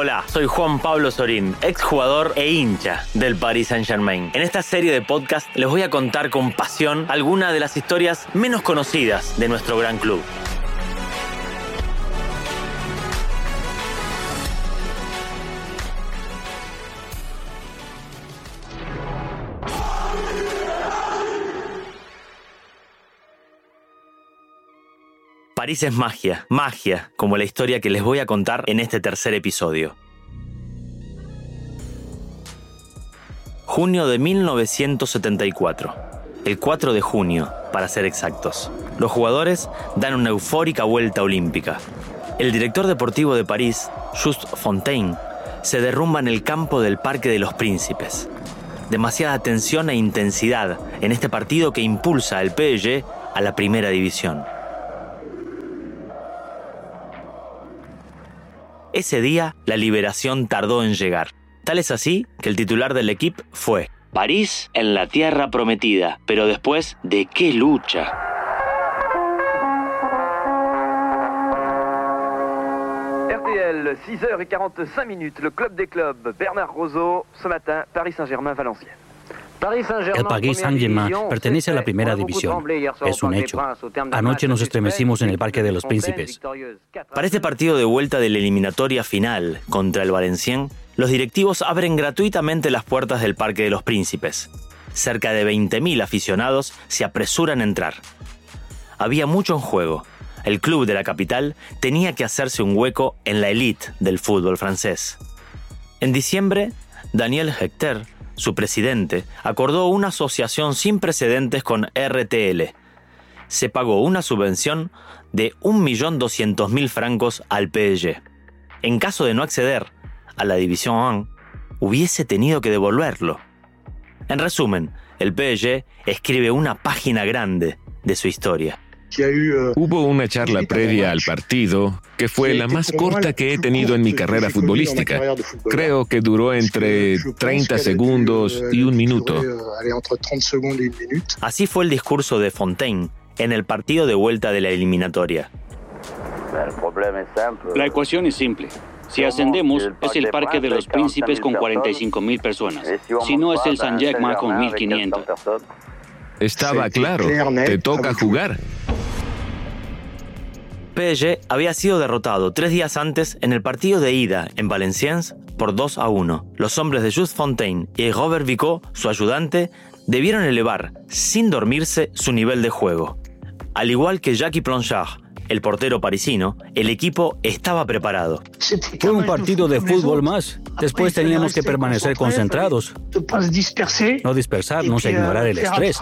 Hola, soy Juan Pablo Sorín, exjugador e hincha del Paris Saint-Germain. En esta serie de podcast les voy a contar con pasión algunas de las historias menos conocidas de nuestro gran club. París es magia, magia, como la historia que les voy a contar en este tercer episodio. Junio de 1974. El 4 de junio, para ser exactos. Los jugadores dan una eufórica vuelta olímpica. El director deportivo de París, Just Fontaine, se derrumba en el campo del Parque de los Príncipes. Demasiada tensión e intensidad en este partido que impulsa al PSG a la primera división. Ese día, la liberación tardó en llegar. Tal es así que el titular del equipo fue París en la tierra prometida, pero después, ¿de qué lucha? RTL, 6h45 minutes, le club des clubs, Bernard Roseau, ce matin, Paris Saint-Germain-Valenciennes. El Paris Saint-Germain pertenece a la primera división. Es un hecho. Anoche nos estremecimos en el Parque de los Príncipes. Para este partido de vuelta de la eliminatoria final contra el Valenciennes, los directivos abren gratuitamente las puertas del Parque de los Príncipes. Cerca de 20.000 aficionados se apresuran a entrar. Había mucho en juego. El club de la capital tenía que hacerse un hueco en la élite del fútbol francés. En diciembre, Daniel Hector su presidente, acordó una asociación sin precedentes con RTL. Se pagó una subvención de 1.200.000 francos al PSG. En caso de no acceder a la División 1, hubiese tenido que devolverlo. En resumen, el PSG escribe una página grande de su historia. Hubo una charla previa al partido que fue la más corta que he tenido en mi carrera futbolística. Creo que duró entre 30 segundos y un minuto. Así fue el discurso de Fontaine en el partido de vuelta de la eliminatoria. La ecuación es simple. Si ascendemos, es el Parque de los Príncipes con 45.000 personas. Si no, es el San Germain con 1.500. Estaba claro, te toca jugar. PSG había sido derrotado tres días antes en el partido de ida en Valenciennes por 2 a 1. Los hombres de Just Fontaine y Robert Vicot, su ayudante, debieron elevar, sin dormirse, su nivel de juego. Al igual que Jackie Plonchard, el portero parisino, el equipo estaba preparado. Fue un partido de fútbol más. Después teníamos que permanecer concentrados. No dispersarnos e ignorar el estrés.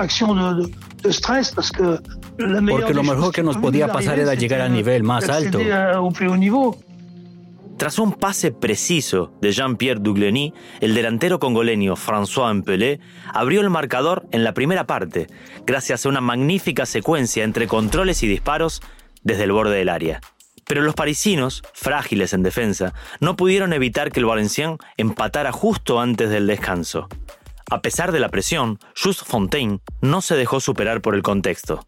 Porque lo mejor que nos podía pasar era llegar al nivel más alto. Tras un pase preciso de Jean-Pierre Dugleny, el delantero congoleño François Empelé abrió el marcador en la primera parte, gracias a una magnífica secuencia entre controles y disparos desde el borde del área. Pero los parisinos, frágiles en defensa, no pudieron evitar que el Valenciennes empatara justo antes del descanso. A pesar de la presión, Just Fontaine no se dejó superar por el contexto.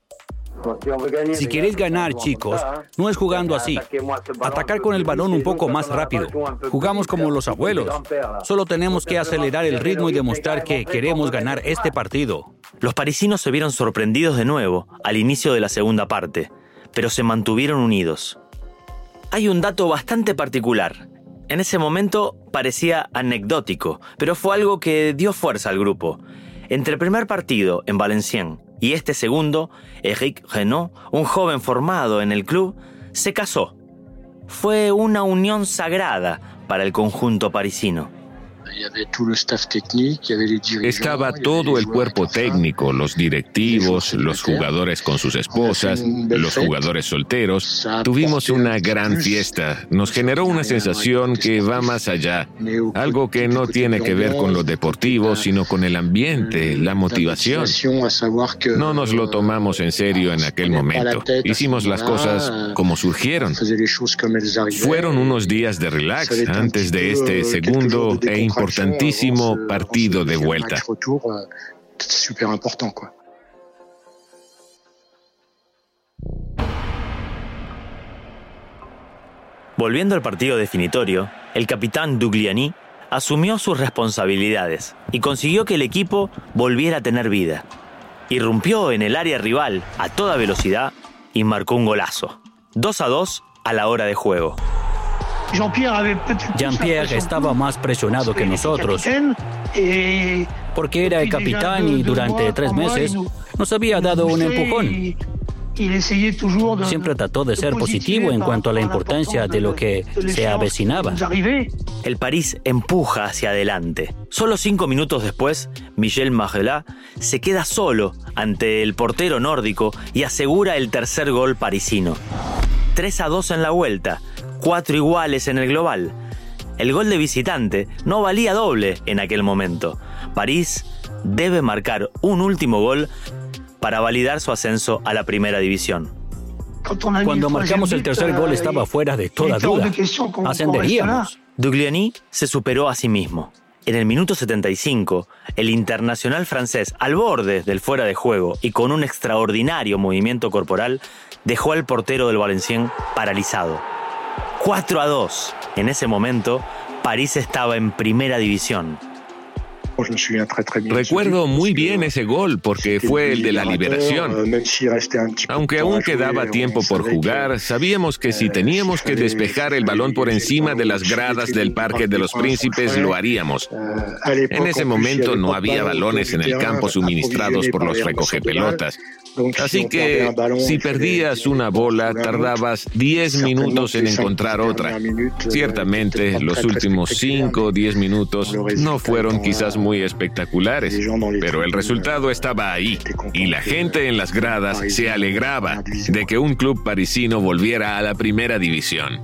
Si queréis ganar, chicos, no es jugando así. Atacar con el balón un poco más rápido. Jugamos como los abuelos. Solo tenemos que acelerar el ritmo y demostrar que queremos ganar este partido. Los parisinos se vieron sorprendidos de nuevo al inicio de la segunda parte, pero se mantuvieron unidos. Hay un dato bastante particular. En ese momento parecía anecdótico, pero fue algo que dio fuerza al grupo. Entre el primer partido en Valenciennes y este segundo, Eric Renault, un joven formado en el club, se casó. Fue una unión sagrada para el conjunto parisino. Estaba todo el cuerpo técnico, los directivos, los jugadores con sus esposas, los jugadores solteros. Tuvimos una gran fiesta. Nos generó una sensación que va más allá. Algo que no tiene que ver con lo deportivo, sino con el ambiente, la motivación. No nos lo tomamos en serio en aquel momento. Hicimos las cosas como surgieron. Fueron unos días de relax antes de este segundo e importante importantísimo partido de vuelta. Volviendo al partido definitorio, el capitán Dugliani asumió sus responsabilidades y consiguió que el equipo volviera a tener vida. Irrumpió en el área rival a toda velocidad y marcó un golazo. 2 a 2 a la hora de juego. Jean-Pierre estaba más presionado que nosotros porque era el capitán y durante tres meses nos había dado un empujón. Siempre trató de ser positivo en cuanto a la importancia de lo que se avecinaba. El París empuja hacia adelante. Solo cinco minutos después, Michel Margelat se queda solo ante el portero nórdico y asegura el tercer gol parisino. 3 a 2 en la vuelta, cuatro iguales en el global. El gol de visitante no valía doble en aquel momento. París debe marcar un último gol para validar su ascenso a la primera división. Cuando marcamos el tercer gol estaba fuera de toda duda. Ascenderíamos. Dugliani se superó a sí mismo. En el minuto 75, el internacional francés, al borde del fuera de juego y con un extraordinario movimiento corporal, dejó al portero del Valencien paralizado. 4 a 2. En ese momento, París estaba en primera división. Recuerdo muy bien ese gol porque fue el de la liberación. Aunque aún quedaba tiempo por jugar, sabíamos que si teníamos que despejar el balón por encima de las gradas del Parque de los Príncipes, lo haríamos. En ese momento no había balones en el campo suministrados por los recogepelotas. Así que si perdías una bola, tardabas 10 minutos en encontrar otra. Ciertamente, los últimos 5 o 10 minutos no fueron quizás muy espectaculares, pero el resultado estaba ahí y la gente en las gradas se alegraba de que un club parisino volviera a la primera división.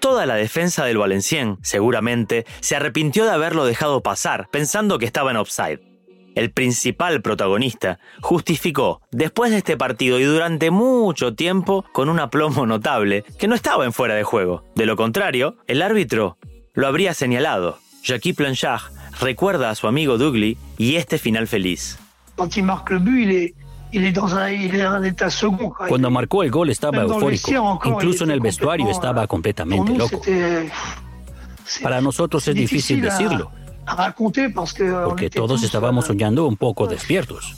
Toda la defensa del Valencien, seguramente, se arrepintió de haberlo dejado pasar, pensando que estaba en offside el principal protagonista, justificó, después de este partido y durante mucho tiempo, con un aplomo notable, que no estaba en fuera de juego. De lo contrario, el árbitro lo habría señalado. Jackie Planchard recuerda a su amigo Douglas y este final feliz. Cuando marcó el gol estaba eufórico. Incluso en el vestuario estaba completamente loco. Para nosotros es difícil decirlo, porque todos estábamos soñando un poco despiertos.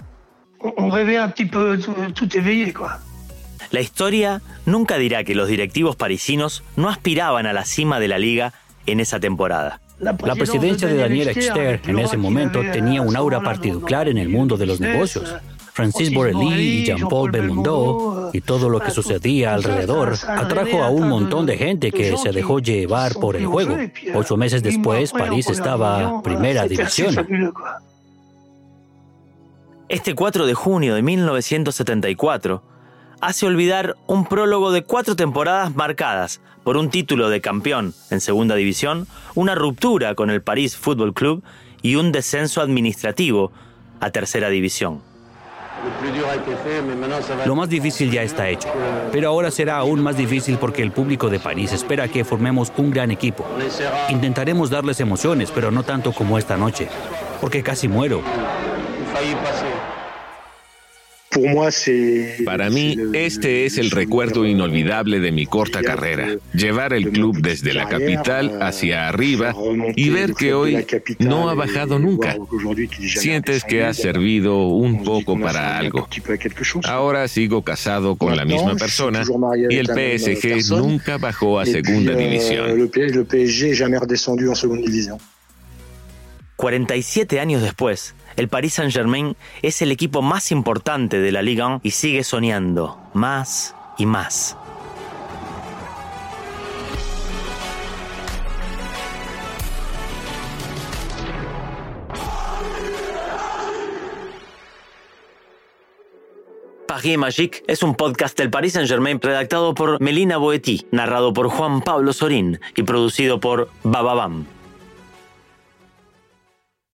La historia nunca dirá que los directivos parisinos no aspiraban a la cima de la liga en esa temporada. La presidencia de Daniel Exter en ese momento tenía un aura particular en el mundo de los negocios. Francis Borrelli y Jean-Paul Belmondo y todo lo que sucedía alrededor atrajo a un montón de gente que se dejó llevar por el juego. Ocho meses después, París estaba primera división. Este 4 de junio de 1974 hace olvidar un prólogo de cuatro temporadas marcadas por un título de campeón en segunda división, una ruptura con el París Football Club y un descenso administrativo a tercera división. Lo más difícil ya está hecho, pero ahora será aún más difícil porque el público de París espera que formemos un gran equipo. Intentaremos darles emociones, pero no tanto como esta noche, porque casi muero. Para mí, este es el recuerdo inolvidable de mi corta carrera. Llevar el club desde la capital hacia arriba y ver que hoy no ha bajado nunca. Sientes que ha servido un poco para algo. Ahora sigo casado con la misma persona y el PSG nunca bajó a segunda división. 47 años después, el Paris Saint-Germain es el equipo más importante de la Liga 1 y sigue soñando más y más. Paris Magique es un podcast del Paris Saint-Germain redactado por Melina Boetti, narrado por Juan Pablo Sorín y producido por Bababam.